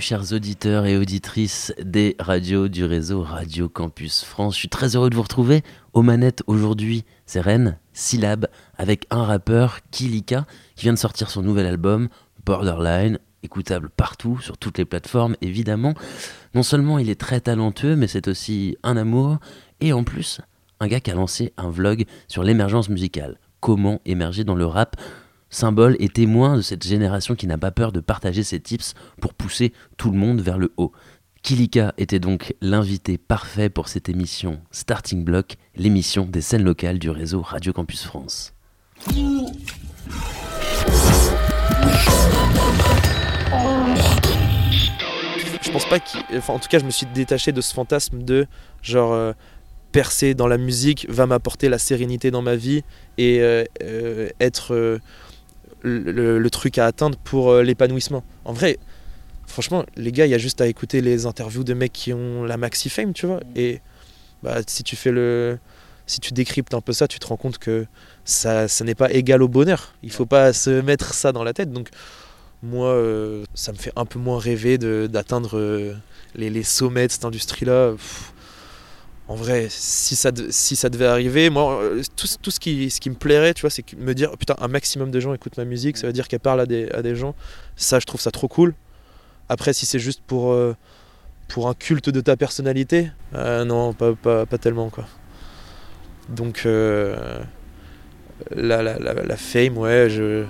Chers auditeurs et auditrices des radios du réseau Radio Campus France. Je suis très heureux de vous retrouver. Aux manettes aujourd'hui, c'est Rennes, Syllab, avec un rappeur, Kilika, qui vient de sortir son nouvel album, Borderline, écoutable partout, sur toutes les plateformes, évidemment. Non seulement il est très talentueux, mais c'est aussi un amour, et en plus, un gars qui a lancé un vlog sur l'émergence musicale. Comment émerger dans le rap symbole et témoin de cette génération qui n'a pas peur de partager ses tips pour pousser tout le monde vers le haut. Kilika était donc l'invité parfait pour cette émission Starting Block, l'émission des scènes locales du réseau Radio Campus France. Je pense pas qu'il. Enfin, en tout cas, je me suis détaché de ce fantasme de genre. Euh, percer dans la musique va m'apporter la sérénité dans ma vie et euh, euh, être le, truc à atteindre pour euh, l'épanouissement. En vrai, franchement, les gars, il y a juste à écouter les interviews de mecs qui ont la maxi fame, tu vois. Et bah, si tu fais le. Si tu décryptes un peu ça, tu te rends compte que ça, ça n'est pas égal au bonheur. Il faut pas se mettre ça dans la tête. Donc, moi, euh, ça me fait un peu moins rêver d'atteindre euh, les, les, sommets de cette industrie-là en vrai, si ça, si ça devait arriver, moi, euh, tout, tout ce, qui, ce qui me plairait, tu vois, c'est me dire, putain, un maximum de gens écoutent ma musique, ça veut dire qu'elle parle à des, à des gens. Ça, je trouve ça trop cool. Après, si c'est juste pour, euh, pour un culte de ta personnalité, euh, non, pas, pas, pas, tellement, quoi. Donc, la, la, la, fame, ouais, je...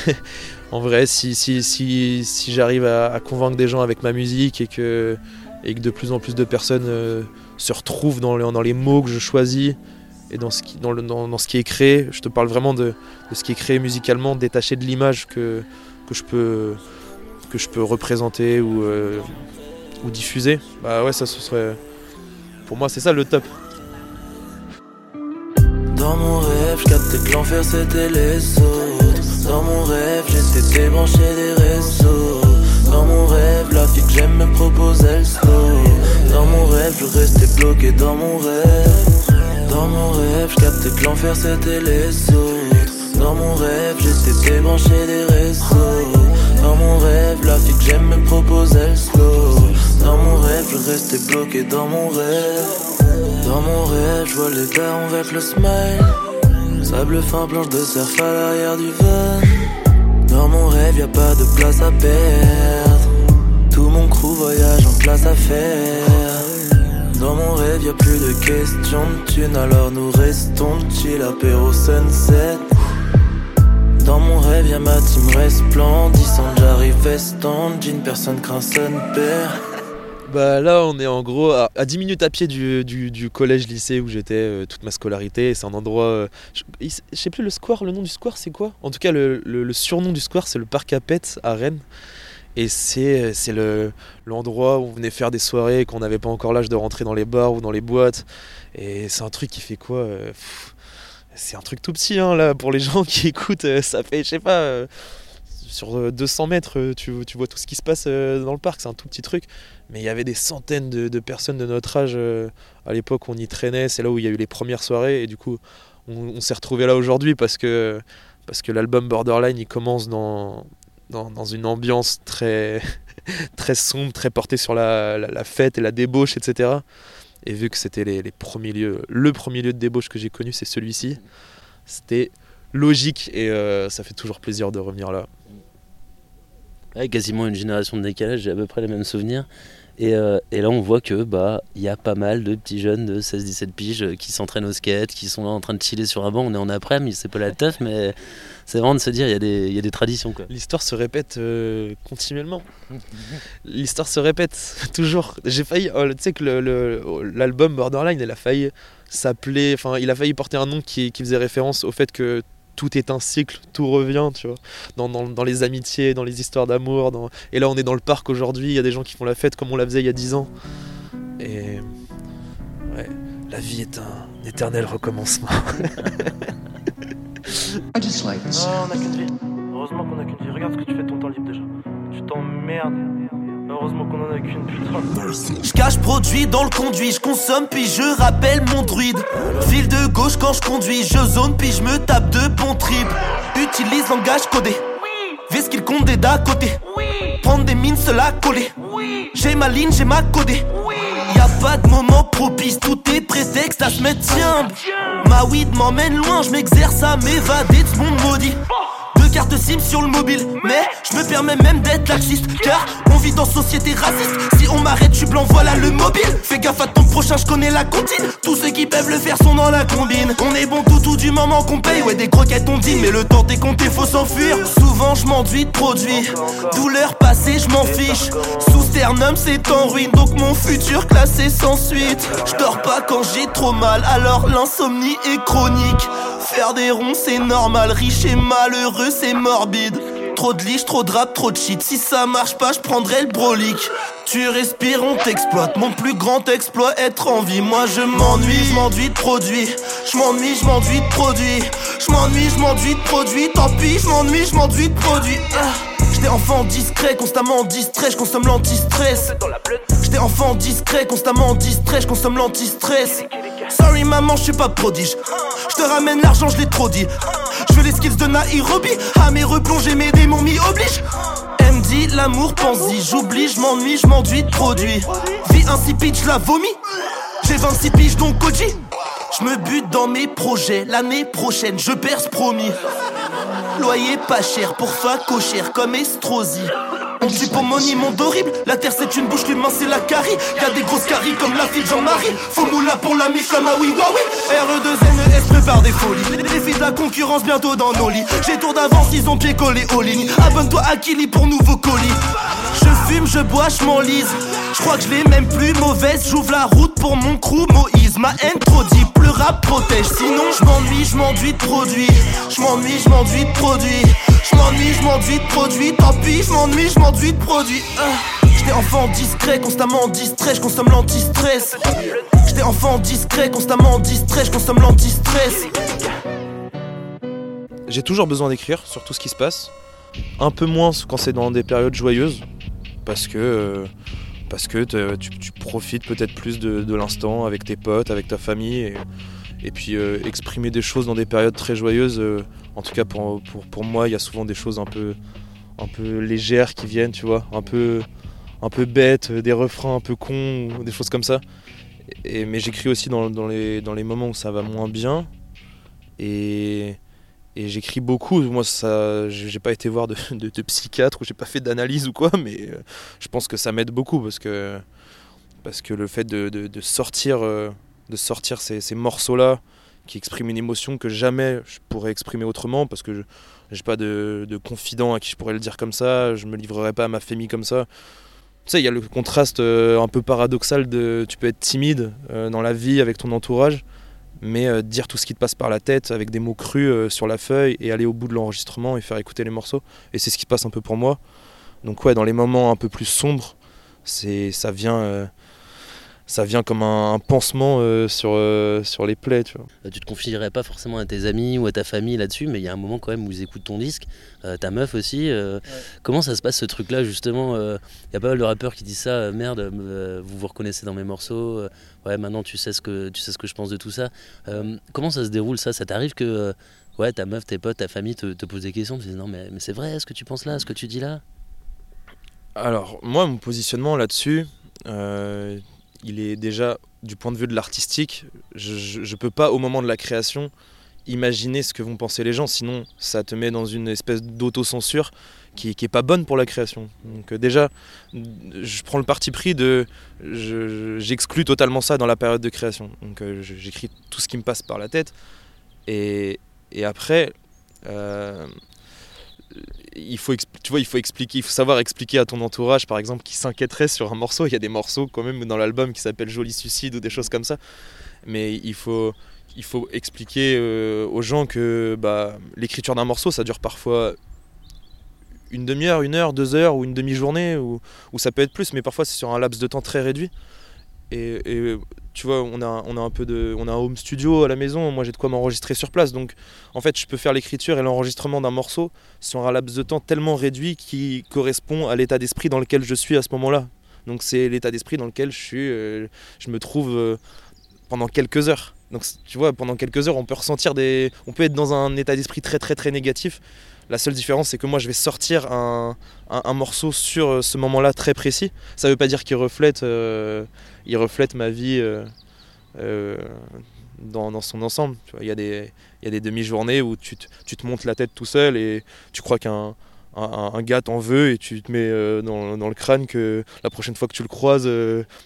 en vrai, si, si, si, si j'arrive à, à, convaincre des gens avec ma musique et que, et que de plus en plus de personnes se retrouve dans, dans les mots que je choisis et dans ce qui, dans le, dans, ce qui est créé. Je te parle vraiment de, de ce qui est créé musicalement, détaché de l'image que, que, je peux, que je peux représenter ou, euh, ou diffuser. Bah ouais, ça ce serait. Pour moi, c'est ça le top. Dans mon rêve, je captais que l'enfer c'était les autres. Dans mon rêve, j'étais débranché des réseaux. La fille que j'aime me proposait le slow. Dans mon rêve, je restais bloqué dans mon rêve. Dans mon rêve, je captais que l'enfer c'était les autres. Dans mon rêve, j'étais débranché des réseaux. Dans mon rêve, la fille que j'aime me proposait le slow. Dans mon rêve, je restais bloqué dans mon rêve. Dans mon rêve, je vois les darons avec le smile. Sable fin, planche de surf à l'arrière du van. Dans mon rêve, y a pas de place à perdre. Tout mon crew voyage en classe à faire. Dans mon rêve, y a plus de questions de thunes, alors nous restons chill, apéro sunset. Dans mon rêve, y'a ma team resplendissante. J'arrive veston, jean, personne craint son père. Bah là, on est en gros à, 10 minutes à pied du, du, collège-lycée où j'étais euh, toute ma scolarité. C'est un endroit. Euh, je, sais plus le square, le nom du square, c'est quoi? En tout cas, le, le, surnom du square, c'est le parc à Pet à Rennes. Et c'est l'endroit où on venait faire des soirées, qu'on n'avait pas encore l'âge de rentrer dans les bars ou dans les boîtes. Et c'est un truc qui fait quoi euh, C'est un truc tout petit, hein, là, pour les gens qui écoutent, euh, ça fait, je sais pas, euh, sur 200 mètres, tu, vois tout ce qui se passe dans le parc, c'est un tout petit truc. Mais il y avait des centaines de, personnes de notre âge à l'époque, on y traînait, c'est là où il y a eu les premières soirées, et du coup, on, on s'est retrouvé là aujourd'hui parce que, parce que l'album Borderline, il commence dans dans, une ambiance très, très sombre, très portée sur la, fête et la débauche, etc. Et vu que c'était les, premiers lieux, le premier lieu de débauche que j'ai connu, c'est celui-ci, c'était logique et euh, ça fait toujours plaisir de revenir là. quasiment une génération de décalage, j'ai à peu près les mêmes souvenirs. Et, euh, et, là, on voit que bah il y a pas mal de petits jeunes de 16-17 piges qui s'entraînent au skate, qui sont là en train de chiller sur un banc. On est en après-midi, c'est pas la teuf, mais c'est vraiment de se dire il y, a des, y a des traditions. L'histoire se répète euh, continuellement. L'histoire se répète toujours. J'ai failli. Oh, tu sais que l'album Borderline, a failli s'appeler. Enfin, il a failli porter un nom qui faisait référence au fait que tout est un cycle, tout revient, tu vois, dans, dans, dans les amitiés, dans les histoires d'amour. Dans... Et là, on est dans le parc aujourd'hui, il y a des gens qui font la fête comme on la faisait il y a 10 ans. Et ouais, la vie est un éternel recommencement. I just like oh, on a qu'une vie. Heureusement qu'on a qu'une vie. Regarde ce que tu fais de ton temps libre déjà. Tu t'emmerdes. Heureusement qu'on en a qu'une putain. Je cache produit dans le conduit, je consomme puis je rappelle mon druide. File de gauche quand je conduis, je zone puis je me tape de bon trip. Utilise langage codé. Vis qu'il compte des d'à côté. prendre des mines, cela coller. J'ai ma ligne, j'ai ma codée. Y a pas de moment propice, tout est prétexte à se mettre tiens. Ma weed m'emmène loin, je m'exerce à m'évader de ce monde maudit carte SIM sur le mobile. Mais je me permets même d'être laxiste. Car on vit dans société raciste. Si on m'arrête, je blanc, voilà le mobile. Fais gaffe à ton prochain, je connais la comptine. Tous ceux qui peuvent le faire sont dans la combine. On est bon tout, tout du moment qu'on paye. Ouais, des croquettes on dit, mais le temps est compté, faut s'enfuir. Souvent, je m'enduis de produits. Douleur passée, je m'en fiche. Sous sternum, c'est en ruine. Donc mon futur classé sans suite. Je dors pas quand j'ai trop mal, alors l'insomnie est chronique. Faire des ronds, c'est normal. Riche et malheureux, c'est morbide. Trop de liche, trop de rap, trop de shit. Si ça marche pas, je prendrai le brolic. Tu respires, on t'exploite. Mon plus grand exploit, être en vie. Moi je m'ennuie, je m'enduis de produits. Je m'ennuie, je m'enduis de produits. Je m'ennuie, je m'enduis de produits. Tant pis, je m'ennuie, je m'enduis de produits. Ah. J'étais enfant discret, constamment distrait, je consomme l'anti-stress. J'étais enfant discret, constamment distrait, je consomme l'anti-stress. Sorry maman, je suis pas prodige. Je te ramène l'argent, je l'ai trop dit. Je veux les skills de Nairobi. Ah, mais replonger mes démons m'y oblige. Dit l'amour pense-y. J'oublie, je m'ennuie, je m'enduis de produits. Vie insipide, je la vomis. J'ai 26 piges donc Koji. Je me bute dans mes projets. L'année prochaine, je perce promis. Loyer pas cher pour cher comme Estrosi. On dit pour money monde horrible La terre c'est une bouche, l'humain c'est la carie. Y'a des grosses caries comme la fille Jean-Marie. Faut moula pour la comme oui. Oui RE2NES prépare des folies. Les filles de la concurrence bientôt dans nos lits. J'ai tour d'avance, ils ont pied collé aux lignes. Abonne-toi à Kili pour nouveau colis. Je fume, je bois, je m'enlise. Je crois que je l'ai même plus mauvaise. J'ouvre la route pour mon crew Moïse. Ma haine trop dit, plus rap protège. Sinon je m'ennuie, je m'enduis de produits. Je m'ennuie, je m'enduis de produits. Je m'ennuie, je de produits. Tant pis, je m'ennuie, je m'enduis de ah. J'étais enfant discret, constamment distrait, je consomme l'anti-stress J'étais enfant discret, constamment distrait, je consomme l'anti-stress J'ai toujours besoin d'écrire sur tout ce qui se passe Un peu moins quand c'est dans des périodes joyeuses Parce que... Euh, parce que tu, profites peut-être plus de, l'instant avec tes potes, avec ta famille, et, puis euh, exprimer des choses dans des périodes très joyeuses. Euh, en tout cas pour, pour, moi, il y a souvent des choses un peu, un peu légères qui viennent, tu vois, un peu, un peu bêtes, des refrains un peu cons, des choses comme ça. Et, mais j'écris aussi dans, les, dans les moments où ça va moins bien. Et, et j'écris beaucoup. Moi, ça, j'ai pas été voir de, de, psychiatre ou j'ai pas fait d'analyse ou quoi, mais euh, je pense que ça m'aide beaucoup parce que, parce que le fait de, de sortir, de sortir euh, ces, morceaux-là qui expriment une émotion que jamais je pourrais exprimer autrement parce que j'ai pas de, confident à qui je pourrais le dire comme ça, je me livrerai pas à ma famille comme ça. Tu sais, il y a le contraste euh, un peu paradoxal de tu peux être timide dans la vie avec ton entourage mais euh, dire tout ce qui te passe par la tête avec des mots crus euh, sur la feuille et aller au bout de l'enregistrement et faire écouter les morceaux. Et c'est ce qui se passe un peu pour moi. Donc ouais, dans les moments un peu plus sombres, ça vient euh, ça vient comme un, pansement euh, sur, euh, sur les plaies. Tu, vois. Bah, tu te confierais pas forcément à tes amis ou à ta famille là-dessus, mais il y a un moment quand même où ils écoutent ton disque, euh, ta meuf aussi. Comment ça se passe ce truc-là justement Il y a pas mal de rappeurs qui disent ça, merde, vous vous reconnaissez dans mes morceaux, ouais, maintenant tu sais, ce que, tu sais ce que je pense de tout ça. comment ça se déroule ça? Ça t'arrive que ouais, ta meuf, tes potes, ta famille te, te posent des questions, tu dis non mais, mais c'est vrai ce que tu penses là, ce que tu dis là? Alors moi, mon positionnement là-dessus il est déjà du point de vue de l'artistique, je ne peux pas au moment de la création imaginer ce que vont penser les gens, sinon ça te met dans une espèce d'autocensure qui, n'est est pas bonne pour la création. Donc euh, déjà, je prends le parti pris de, j'exclus totalement ça dans la période de création. Donc euh, j'écris tout ce qui me passe par la tête, et, après, euh, il faut, tu vois, il faut expliquer, il faut savoir expliquer à ton entourage, par exemple, qui s'inquiéterait sur un morceau. Il y a des morceaux quand même dans l'album qui s'appellent Joli Suicide ou des choses comme ça. Mais il faut, il faut expliquer euh, aux gens que bah, l'écriture d'un morceau, ça dure parfois une demi-heure, une heure, deux heures ou une demi-journée, ou, ça peut être plus, mais parfois c'est sur un laps de temps très réduit. Tu vois, on a, un peu de, on a home studio à la maison. Moi, j'ai de quoi m'enregistrer sur place. Donc, en fait, je peux faire l'écriture et l'enregistrement d'un morceau sur un laps de temps tellement réduit qui correspond à l'état d'esprit dans lequel je suis à ce moment-là. Donc, c'est l'état d'esprit dans lequel je suis, euh, me trouve euh, pendant quelques heures. Donc, tu vois, pendant quelques heures, on peut ressentir des, on peut être dans un état d'esprit très, très, très négatif La seule différence, c'est que moi, je vais sortir un, morceau sur euh, ce moment-là très précis. Ça ne veut pas dire qu'il reflète, euh, ma vie euh, dans, son ensemble. Il y a des, demi-journées où tu, te montes la tête tout seul et tu crois qu'un un, gars t'en veut et tu te mets dans, le crâne que la prochaine fois que tu le croises,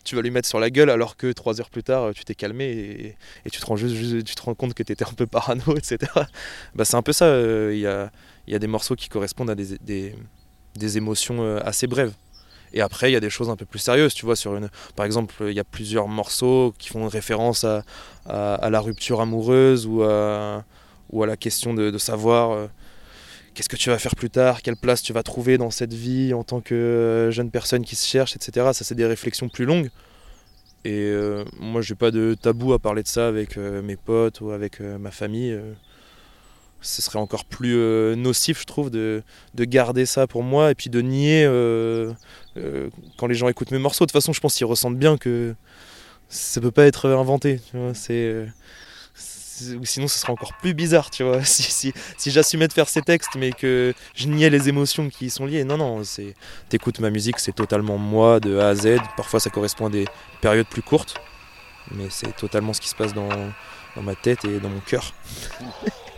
tu vas lui mettre sur la gueule alors que trois heures plus tard, tu t'es calmé et, tu, te rends juste, tu te rends compte que tu étais un peu parano, etc. Bah, c'est un peu ça. Il y a des morceaux qui correspondent à des, des, émotions euh, assez brèves. Et après, il y a des choses un peu plus sérieuses, tu vois. Sur une, par exemple, il y a plusieurs morceaux qui font référence à, à, la rupture amoureuse ou à, ou à la question de, savoir euh, qu'est-ce que tu vas faire plus tard, quelle place tu vas trouver dans cette vie en tant que euh, jeune personne qui se cherche, etc. Ça, c'est des réflexions plus longues. Et moi, j'ai pas de tabou à parler de ça avec mes potes ou avec ma famille ce serait encore plus euh, nocif, je trouve, de, garder ça pour moi et puis de nier euh, euh, quand les gens écoutent mes morceaux. De toute façon, je pense qu'ils ressentent bien que ça peut pas être inventé. sinon, ce serait encore plus bizarre, tu vois. Si, si, j'assumais de faire ces textes, mais que je niais les émotions qui y sont liées. Non, non, c'est, t'écoutes ma musique, c'est totalement moi de A à Z. Parfois, ça correspond à des périodes plus courtes, mais c'est totalement ce qui se passe dans, dans ma tête et dans mon cœur.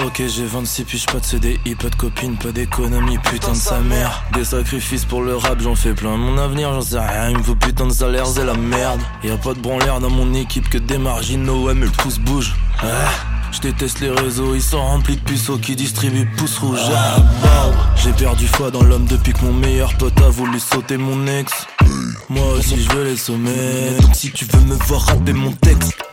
Ok j'ai 26 puis pas de CDI, pas de copine, pas d'économie, putain de sa mère. Des sacrifices pour le rap, j'en fais plein. Mon avenir j'en sais rien, il me faut putain de salaire, c'est la merde. Y'a pas de branleur dans mon équipe que des marginaux, ouais mais le pouce bouge. Ah, Je déteste les réseaux, ils sont remplis de puceaux qui distribuent pouces rouges. Ah, J'ai perdu foi dans l'homme depuis que mon meilleur pote a voulu sauter mon ex. Moi aussi je veux les sommets, donc si tu veux me voir rapper mon texte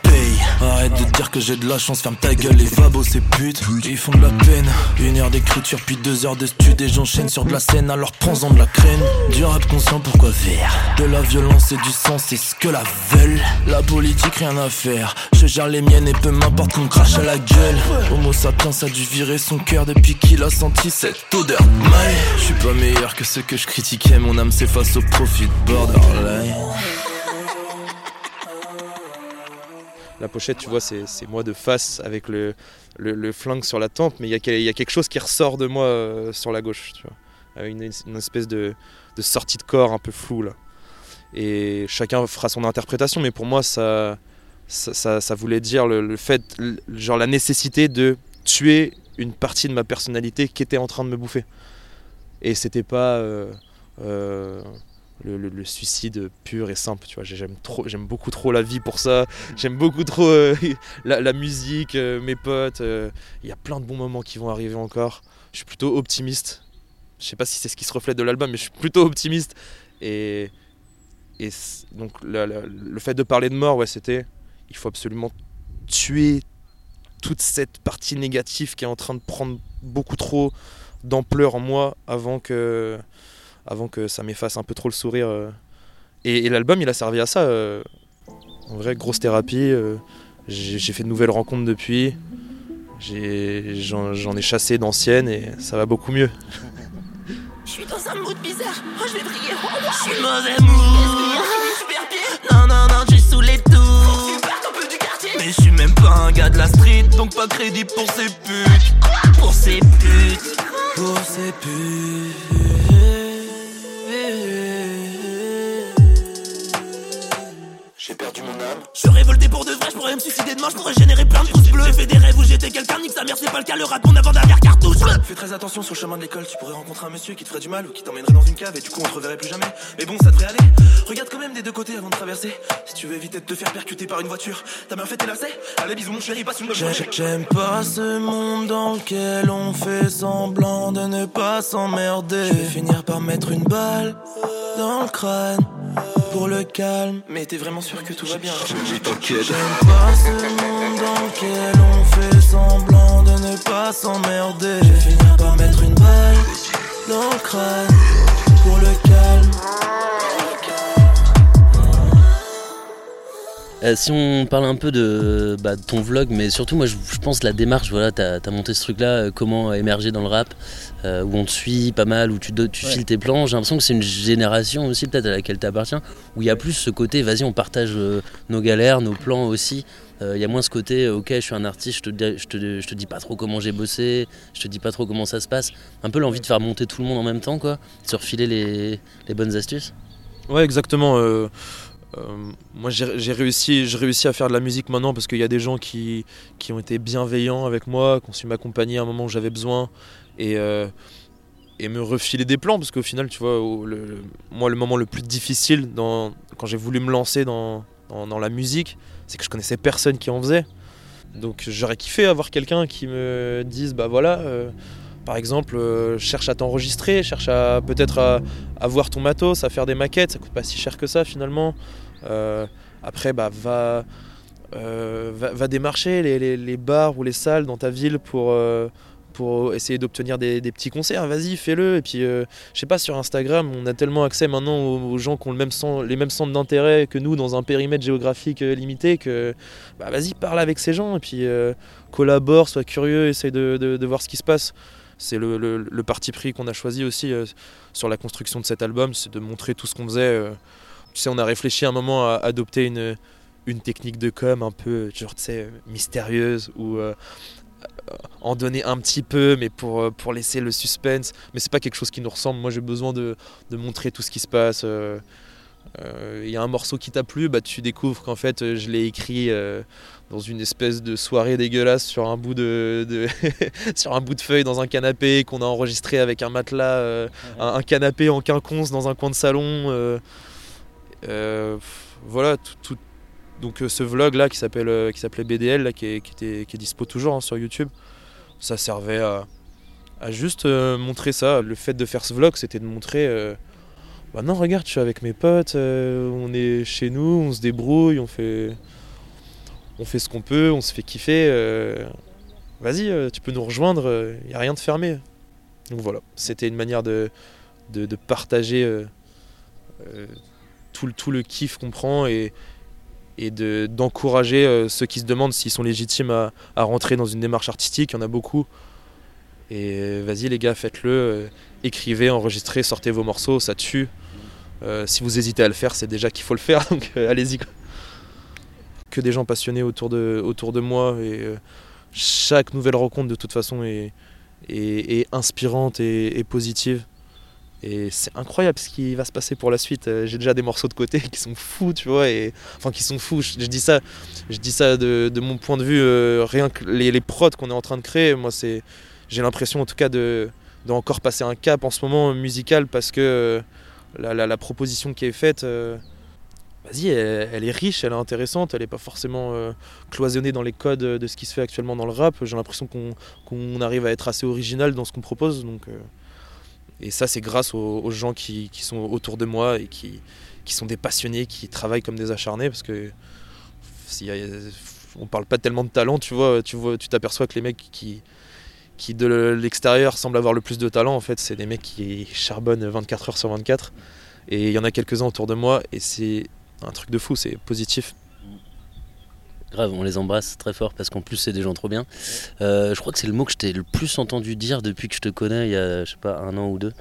Arrête de dire que j'ai de la chance, ferme ta gueule et va bosser pute. Ils font de la peine. Une heure d'écriture, puis deux heures de stud et j'enchaîne sur de la scène, alors prends-en de la crème. Du rap conscient, pourquoi faire? De la violence et du sang, c'est ce que la veulent. La politique, rien à faire. Je gère les miennes et peu m'importe qu'on crache à la gueule. Homo sapiens a dû virer son cœur depuis qu'il a senti cette odeur mal. Je suis pas meilleur que ceux que je critiquais, mon âme s'efface au profit de borderline. La pochette, tu vois, c'est moi de face avec le, flingue sur la tempe, mais il y, a quelque chose qui ressort de moi euh, sur la gauche, tu vois. Euh, une, espèce de, sortie de corps un peu floue. Et chacun fera son interprétation, mais pour moi, ça, voulait dire le, fait, genre la nécessité de tuer une partie de ma personnalité qui était en train de me bouffer. Et c'était pas. Euh, le, suicide pur et simple. Tu vois, j'aime trop, j'aime beaucoup trop la vie pour ça. J'aime beaucoup trop euh, la, musique, euh, mes potes. Euh, il y a plein de bons moments qui vont arriver encore. Je suis plutôt optimiste. Je sais pas si c'est ce qui se reflète de l'album, mais je suis plutôt optimiste. Et, et donc le fait de parler de mort, ouais, c'était, il faut absolument tuer toute cette partie négative qui est en train de prendre beaucoup trop d'ampleur en moi avant que avant que ça m'efface un peu trop le sourire. Euh. Et, l'album, il a servi à ça. Euh. En vrai, grosse thérapie. Euh. J'ai fait de nouvelles rencontres depuis. J'en ai, chassé d'anciennes et ça va beaucoup mieux. Je suis dans un mood bizarre. Oh, je vais briller. Je suis mauvais mood. Non, non, non, je suis sous les tours. Mais je suis même pas un gars de la street, donc pas crédit pour ces putes. Pour ces putes. Pour ces putes. J'ai perdu mon âme. Je suis révolté pour de vrai, je pourrais me suicider demain, je pourrais générer plein de pouces bleus. J'ai fait des rêves où j'étais quelqu'un, nique sa mère, c'est pas le cas, le rat mon avant-dernière cartouche. Fais très attention sur le chemin de l'école, tu pourrais rencontrer un monsieur qui te ferait du mal ou qui t'emmènerait dans une cave et du coup on te reverrait plus jamais. Mais bon, ça devrait aller. Regarde quand même des deux côtés avant de traverser. Si tu veux éviter de te faire percuter par une voiture, ta mère fait tes lacets. Allez, bisous mon chéri, passe une bonne journée. J'aime pas ce monde dans lequel on fait semblant de ne pas s'emmerder. Je vais finir par mettre une balle dans le crâne pour le calme. Mais t'es vraiment sûr que tout va bien J'aime pas ce monde dans lequel on fait semblant de ne pas s'emmerder. Je vais finir par mettre une balle dans le crâne pour le calme. Euh, si on parle un peu de, bah, ton vlog, mais surtout moi je, pense la démarche, voilà, tu as, monté ce truc-là, euh, comment émerger dans le rap, euh, où on te suit pas mal, où tu, tu files tes plans, j'ai l'impression que c'est une génération aussi peut-être à laquelle tu appartiens, où il y a plus ce côté, vas-y on partage nos galères, nos plans aussi, il y a moins ce côté, ok je suis un artiste, je te, je te, je te dis pas trop comment j'ai bossé, je te dis pas trop comment ça se passe, un peu l'envie de faire monter tout le monde en même temps, quoi, de se refiler les, les bonnes astuces. Ouais exactement. Euh, moi j'ai réussi, réussi à faire de la musique maintenant parce qu'il y a des gens qui, qui ont été bienveillants avec moi, qui ont su m'accompagner à un moment où j'avais besoin et, euh, et me refiler des plans parce qu'au final tu vois moi le moment le plus difficile quand j'ai voulu me lancer dans, dans, la musique c'est que je connaissais personne qui en faisait. Donc j'aurais kiffé avoir quelqu'un qui me dise bah voilà euh, par exemple, euh, cherche à t'enregistrer, cherche à peut-être à, voir ton matos, à faire des maquettes, ça coûte pas si cher que ça finalement. Euh, après, bah, va, euh, va, démarcher les, bars ou les salles dans ta ville pour, pour essayer d'obtenir des, petits concerts. Vas-y, fais-le. Et puis, je sais pas, sur Instagram, on a tellement accès maintenant aux, gens qui ont les mêmes centres d'intérêt que nous dans un périmètre géographique limité que bah, vas-y, parle avec ces gens et puis collabore, sois curieux, essaye de voir ce qui se passe c'est le, parti pris qu'on a choisi aussi euh, sur la construction de cet album, c'est de montrer tout ce qu'on faisait. Euh. tu sais, on a réfléchi un moment à adopter une, technique de com un peu, tu sais, mystérieuse ou euh, en donner un petit peu, mais pour, laisser le suspense. Mais c'est pas quelque chose qui nous ressemble. Moi, j'ai besoin de, montrer tout ce qui se passe. Il y a un morceau qui t'a plu, bah, tu découvres qu'en fait, je l'ai écrit dans une espèce de soirée dégueulasse sur un bout de, sur un bout de feuille dans un canapé qu'on a enregistré avec un matelas, euh, un, canapé en quinconce dans un coin de salon. Euh, euh, voilà, tout, donc ce vlog là qui s'appelle qui s'appelait BDL là, qui, est, qui, était, qui est dispo toujours hein, sur YouTube, ça servait à, à juste montrer ça. Le fait de faire ce vlog, c'était de montrer. Bah non, regarde, je suis avec mes potes, on est chez nous, on se débrouille, on fait ce qu'on peut, on se fait kiffer. Euh, vas-y, euh, tu peux nous rejoindre, il euh, n'y a rien de fermé. Donc voilà, c'était une manière de, partager tout, le, tout le kiff qu'on prend et, et d'encourager ceux qui se demandent s'ils sont légitimes à, à, rentrer dans une démarche artistique. Il y en a beaucoup. Et vas-y les gars, faites-le. écrivez, enregistrez, sortez vos morceaux, ça tue. Si vous hésitez à le faire, c'est déjà qu'il faut le faire, donc allez-y que des gens passionnés autour de, autour de moi et euh, chaque nouvelle rencontre de toute façon est, est, inspirante et, positive. Et c'est incroyable ce qui va se passer pour la suite. Euh, j'ai déjà des morceaux de côté qui sont fous, tu vois, et enfin qui sont fous. Je, dis ça, je dis ça de, de mon point de vue. Euh, rien que les, les prods qu'on est en train de créer, moi c'est, j'ai l'impression en tout cas de, de encore passer un cap en ce moment musical parce que la, la, proposition qui est faite vas-y, elle, est riche, elle est intéressante, elle n'est pas forcément euh, cloisonnée dans les codes de ce qui se fait actuellement dans le rap. J'ai l'impression qu'on arrive à être assez original dans ce qu'on propose. Donc, euh, et ça, c'est grâce aux, gens qui, sont autour de moi et qui, qui, sont des passionnés, qui travaillent comme des acharnés. Parce que a, on parle pas tellement de talent, tu vois, tu vois, tu t'aperçois que les mecs qui, qui de l'extérieur semblent avoir le plus de talent, en fait, c'est des mecs qui charbonnent 24 heures sur 24. Et il y en a quelques-uns autour de moi, et c'est un truc de fou, c'est positif. Grave, on les embrasse très fort parce qu'en plus c'est des gens trop bien. Euh, je crois que c'est le mot que je t'ai le plus entendu dire depuis que je te connais il y a je sais pas un an ou deux.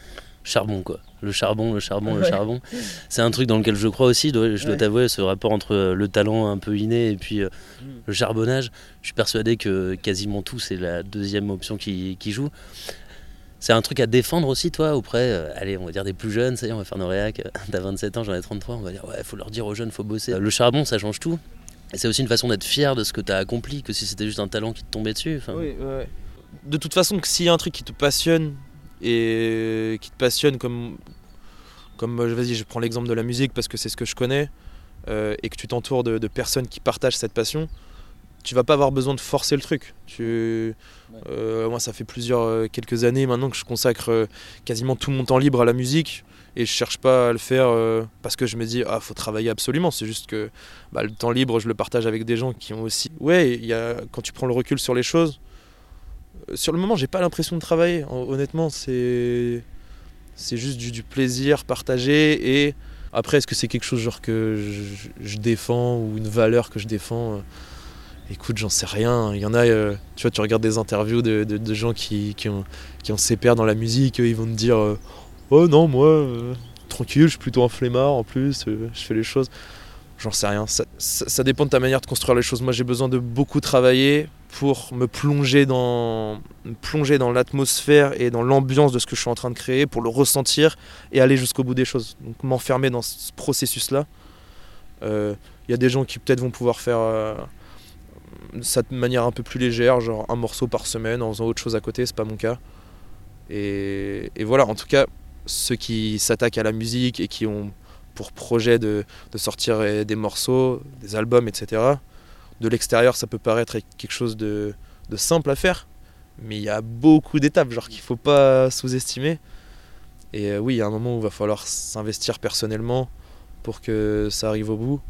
Charbon quoi. Le charbon, le charbon, le charbon. C'est un truc dans lequel je crois aussi. Je dois t'avouer ce rapport entre euh, le talent un peu inné et puis euh, mm. le charbonnage. Je suis persuadé que quasiment tout c'est la deuxième option qui, qui joue. C'est un truc à défendre aussi, toi, auprès, euh, allez, on va dire des plus jeunes, ça y est, on va faire nos réacs. T'as 27 ans, j'en ai 33, on va dire, ouais, faut leur dire aux jeunes, faut bosser. Le charbon, ça change tout. Et c'est aussi une façon d'être fier de ce que t'as accompli, que si c'était juste un talent qui te tombait dessus. Oui, ouais. De toute façon, s'il y a un truc qui te passionne, et qui te passionne comme. Comme, euh, vas-y, je prends l'exemple de la musique parce que c'est ce que je connais, euh, et que tu t'entoures de, de personnes qui partagent cette passion, tu vas pas avoir besoin de forcer le truc. Tu, euh, moi, ça fait plusieurs, quelques années maintenant que je consacre quasiment tout mon temps libre à la musique et je cherche pas à le faire parce que je me dis ah faut travailler absolument. C'est juste que bah, le temps libre, je le partage avec des gens qui ont aussi. Ouais, il y a, quand tu prends le recul sur les choses, sur le moment, j'ai pas l'impression de travailler. Honnêtement, c'est c'est juste du, plaisir partagé et Après, est-ce que c'est quelque chose genre que je, défends ou une valeur que je défends euh, Écoute, j'en sais rien. Il y en a, euh, tu vois, tu regardes des interviews de, de- gens qui, qui ont, qui ses pairs dans la musique, ils vont te dire euh, Oh non, moi, tranquille, je suis plutôt un flemmard en plus, je fais les choses. J'en sais rien. Ça, dépend de ta manière de construire les choses. Moi, j'ai besoin de beaucoup travailler pour me plonger dans, plonger dans l'atmosphère et dans l'ambiance de ce que je suis en train de créer, pour le ressentir et aller jusqu'au bout des choses. Donc, m'enfermer dans ce processus-là. Euh, Il y a des gens qui peut-être vont pouvoir faire euh, ça de manière un peu plus légère, genre un morceau par semaine en faisant autre chose à côté, c'est pas mon cas. Et voilà, en tout cas, ceux qui s'attaquent à la musique et qui ont pour projet de, sortir des morceaux, des albums, etc. De l'extérieur, ça peut paraître quelque chose de, de simple à faire, mais il y a beaucoup d'étapes, genre qu'il faut pas sous-estimer. Et euh, oui, il y a un moment où il va falloir s'investir personnellement pour que ça arrive au bout.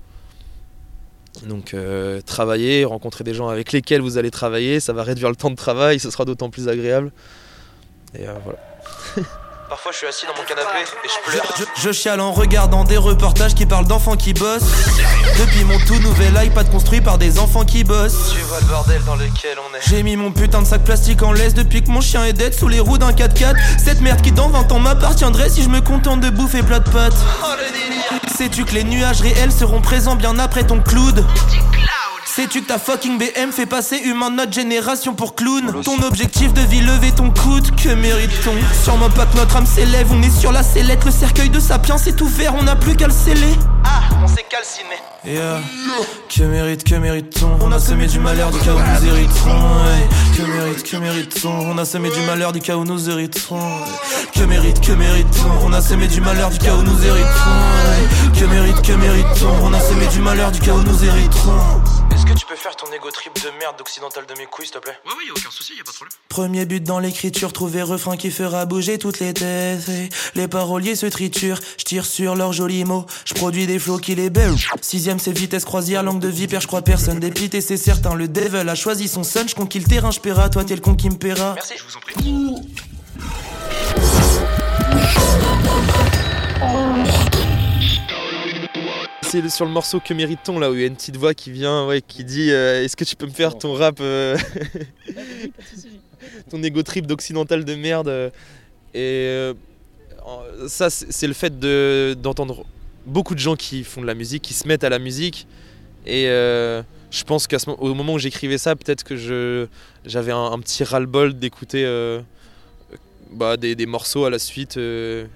Donc euh, travailler, rencontrer des gens avec lesquels vous allez travailler, ça va réduire le temps de travail, ce sera d'autant plus agréable. Et euh, voilà. Parfois je suis assis dans mon canapé et je pleure. Je, je chiale en regardant des reportages qui parlent d'enfants qui bossent. Depuis mon tout nouvel iPad construit par des enfants qui bossent. Tu vois le bordel dans lequel on est. J'ai mis mon putain de sac plastique en laisse depuis que mon chien est dead sous les roues d'un 4x4. Cette merde qui dans 20 ans m'appartiendrait si je me contente de bouffer plat de pâtes. Sais-tu que les nuages réels seront présents bien après ton cloud? Sais-tu que ta fucking BM fait passer humain de notre génération pour clown? Ton objectif de vie, lever ton coude, que mérite-t-on? Sûrement pas que notre âme s'élève, on est sur la sellette. Le cercueil de sapiens est ouvert, on n'a plus qu'à le sceller. Ah, on s'est calciné. Yeah. Que mérite, que mérite-t-on? On a semé du malheur du cas où nous hériterons ouais. Que mérite, que mérite-t-on? On a semé du malheur du cas où nous hériterons ouais. Que mérite, que mérite-t-on? On a semé du malheur du cas où nous hériterons ouais. Que mérite, que mérite-t-on? On a semé du malheur du cas où nous hériterons que tu peux faire ton ego trip de merde d'occidental de mes couilles, s'il te plaît Ouais, ouais, y'a aucun souci, y'a pas de problème. Premier but dans l'écriture, trouver refrain qui fera bouger toutes les têtes. Et les paroliers se triturent, je tire sur leurs jolis mots, je produis des flots qui les belle. Sixième c'est vitesse croisière, langue de vipère, je crois personne dépite et c'est certain. Le devil a choisi son son, je conquis le terrain, je paiera, toi t'es le con qui me paiera. Merci, je vous en prie. Sur le morceau Que mérite-t-on là où il y a une petite voix qui vient, ouais, qui dit euh, Est-ce que tu peux me faire ton rap, euh, ton ego trip d'occidental de merde euh. Et ça, c'est le fait de- d'entendre beaucoup de gens qui font de la musique, qui se mettent à la musique. Et je pense qu'au moment où j'écrivais ça, peut-être que j'avais un, petit ras-le-bol d'écouter bah, des, des morceaux à la suite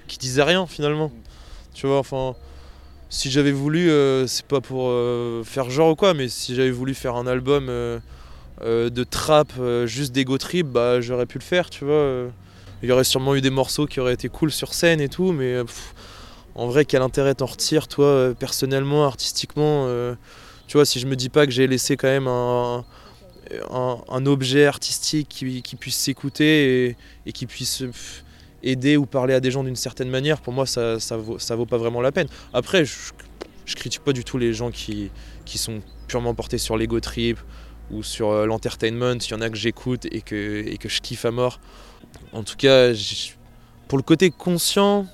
qui disaient rien finalement. Tu vois, enfin si j'avais voulu, euh, c'est pas pour euh, faire genre ou quoi, mais si j'avais voulu faire un album euh, de trap, juste d'ego trip, bah j'aurais pu le faire, tu vois. Il y aurait sûrement eu des morceaux qui auraient été cool sur scène et tout, mais en vrai, quel intérêt t'en retires, toi, personnellement, artistiquement Tu vois, si je me dis pas que j'ai laissé quand même un, objet artistique qui, puisse s'écouter et, qui puisse aider ou parler à des gens d'une certaine manière, pour moi, ça, ça, vaut, ça vaut pas vraiment la peine. Après, je, je critique pas du tout les gens qui, qui sont purement portés sur l'ego trip ou sur euh, l'entertainment. Il y en a que j'écoute et que, et que je kiffe à mort. En tout cas, pour le côté conscient,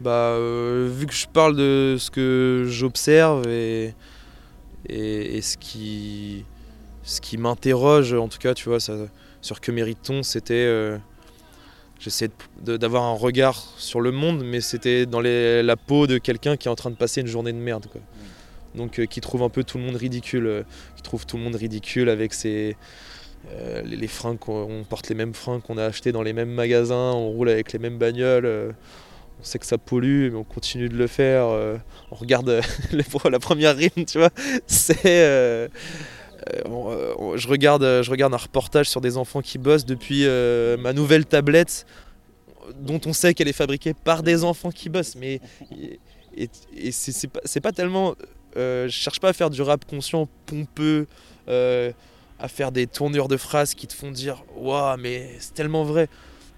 bah, euh, vu que je parle de ce que j'observe et, et, ce qui, ce qui m'interroge, en tout cas, tu vois, sur que mérite-t-on, c'était. euh, De- d'avoir un regard sur le monde, mais c'était dans les- la peau de quelqu'un qui est en train de passer une journée de merde. Quoi. Donc euh, qui trouve un peu tout le monde ridicule, euh, qui trouve tout le monde ridicule avec ses, euh, les, les fringues, qu'on- on porte les mêmes fringues qu'on a achetées dans les mêmes magasins, on roule avec les mêmes bagnoles, on sait que ça pollue, mais on continue de le faire. on regarde la première rime, tu vois, c'est... euh, euh, je, regarde, euh, je regarde un reportage sur des enfants qui bossent depuis ma nouvelle tablette dont on sait qu'elle est fabriquée par des enfants qui bossent. Mais c'est pas, tellement. je cherche pas à faire du rap conscient, pompeux, à faire des tournures de phrases qui te font dire Waouh, mais c'est tellement vrai.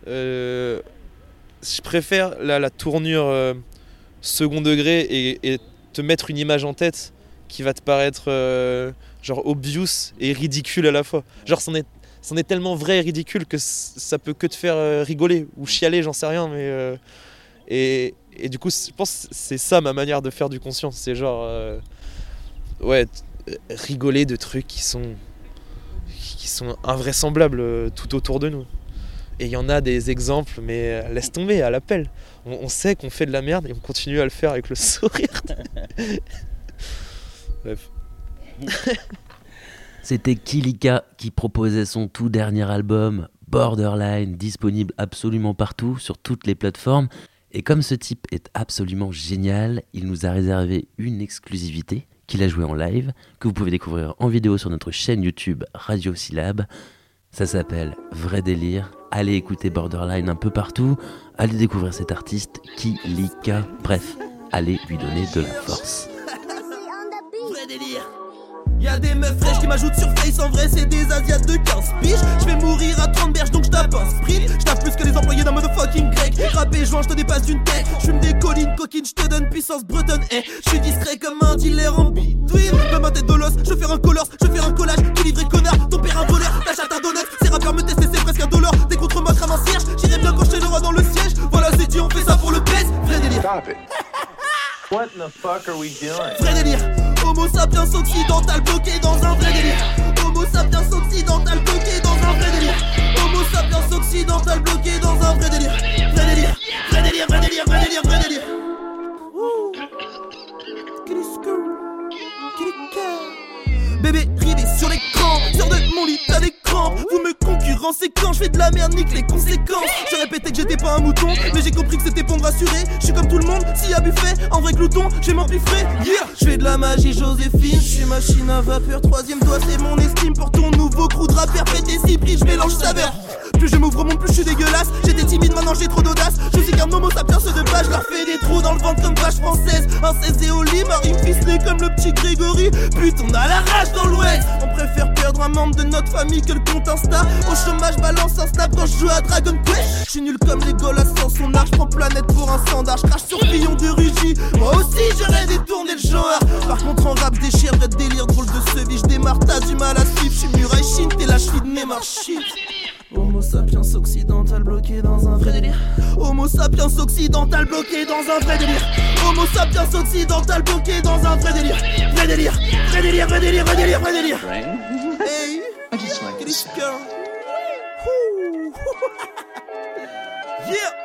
Je préfère la, la tournure second degré et, te mettre une image en tête qui va te paraître genre obvious et ridicule à la fois. Genre, c'en est, c'en est tellement vrai et ridicule que ça peut que te faire euh, rigoler ou chialer, j'en sais rien, mais. euh, Et, et du coup, je pense que c'est ça ma manière de faire du conscient. C'est genre, euh, ouais, rigoler de trucs qui sont, qui sont invraisemblables tout autour de nous. Et il y en a des exemples, mais laisse tomber, à l'appel. On sait qu'on fait de la merde et on continue à le faire avec le sourire. Bref. C'était Kilika qui proposait son tout dernier album, Borderline, disponible absolument partout, sur toutes les plateformes. Et comme ce type est absolument génial, il nous a réservé une exclusivité qu'il a joué en live, que vous pouvez découvrir en vidéo sur notre chaîne YouTube Radio Syllab. Ça s'appelle Vrai délire. Allez écouter Borderline un peu partout, allez découvrir cet artiste, Kilika. Bref, allez lui donner de la force. Y'a des meufs fraîches qui m'ajoutent sur Face, en vrai c'est des asiates de 15 piges. Je mourir à 30 berges donc je un sprint. Je plus que les employés d'un motherfucking grec. Rappé joint je te dépasse d'une tête. Je des collines coquines, je te donne puissance bretonne. Eh, je suis discret comme un dealer en between Même ma tête de l'os, je vais faire un colors, je vais faire un collage the fuck are we doing? Vrai délire. Homo sapiens occidental bloqué dans un vrai délire. Homo sapiens occidental bloqué dans un vrai délire. Homo sapiens occidental bloqué dans un vrai délire. Vrai délire. Vrai délire, vrai délire, vrai délire, vrai délire je fais de la merde, nique les conséquences. Je répétais que j'étais pas un mouton, mais j'ai compris que c'était pour me rassurer. Je suis comme tout le monde, s'il y a buffet, en vrai glouton, je vais m'empiffrer Yeah, je fais de la magie Joséphine, je suis machine à vapeur Troisième doigt c'est mon estime pour ton nouveau crew de rappeur si prix, je mélange saveur plus je m'ouvre monde, plus je suis dégueulasse. J'étais timide, maintenant j'ai trop d'audace. Je suis qu'un homo sapiens de base, je leur fais des trous dans le ventre comme vache française. Un 16 et au lit, Marie ficelé comme le petit Grégory. Putain, on a la rage dans l'ouest. On préfère perdre un membre de notre famille que le compte Insta. Au chômage, balance un snap quand je joue à Dragon Quest. Je suis nul comme les Golas sans son arc. Je prends planète pour un standard. Je crache sur Fillon de Rugy. Moi aussi, j'aurais détourné le genre. Par contre, en rap, déchire, vrai délire, drôle de ce vie. Je démarre, t'as du mal à suivre. Je suis muraille chine, t'es la cheville de Neymar shit. Homo sapiens occidental bloqué dans un vrai délire. Homo sapiens occidental bloqué dans un vrai délire. Homo sapiens occidental bloqué dans un vrai délire. Vrai délire, vrai délire, vrai délire, vrai délire, vrai délire. Hey, Girl. Ouh. Yeah.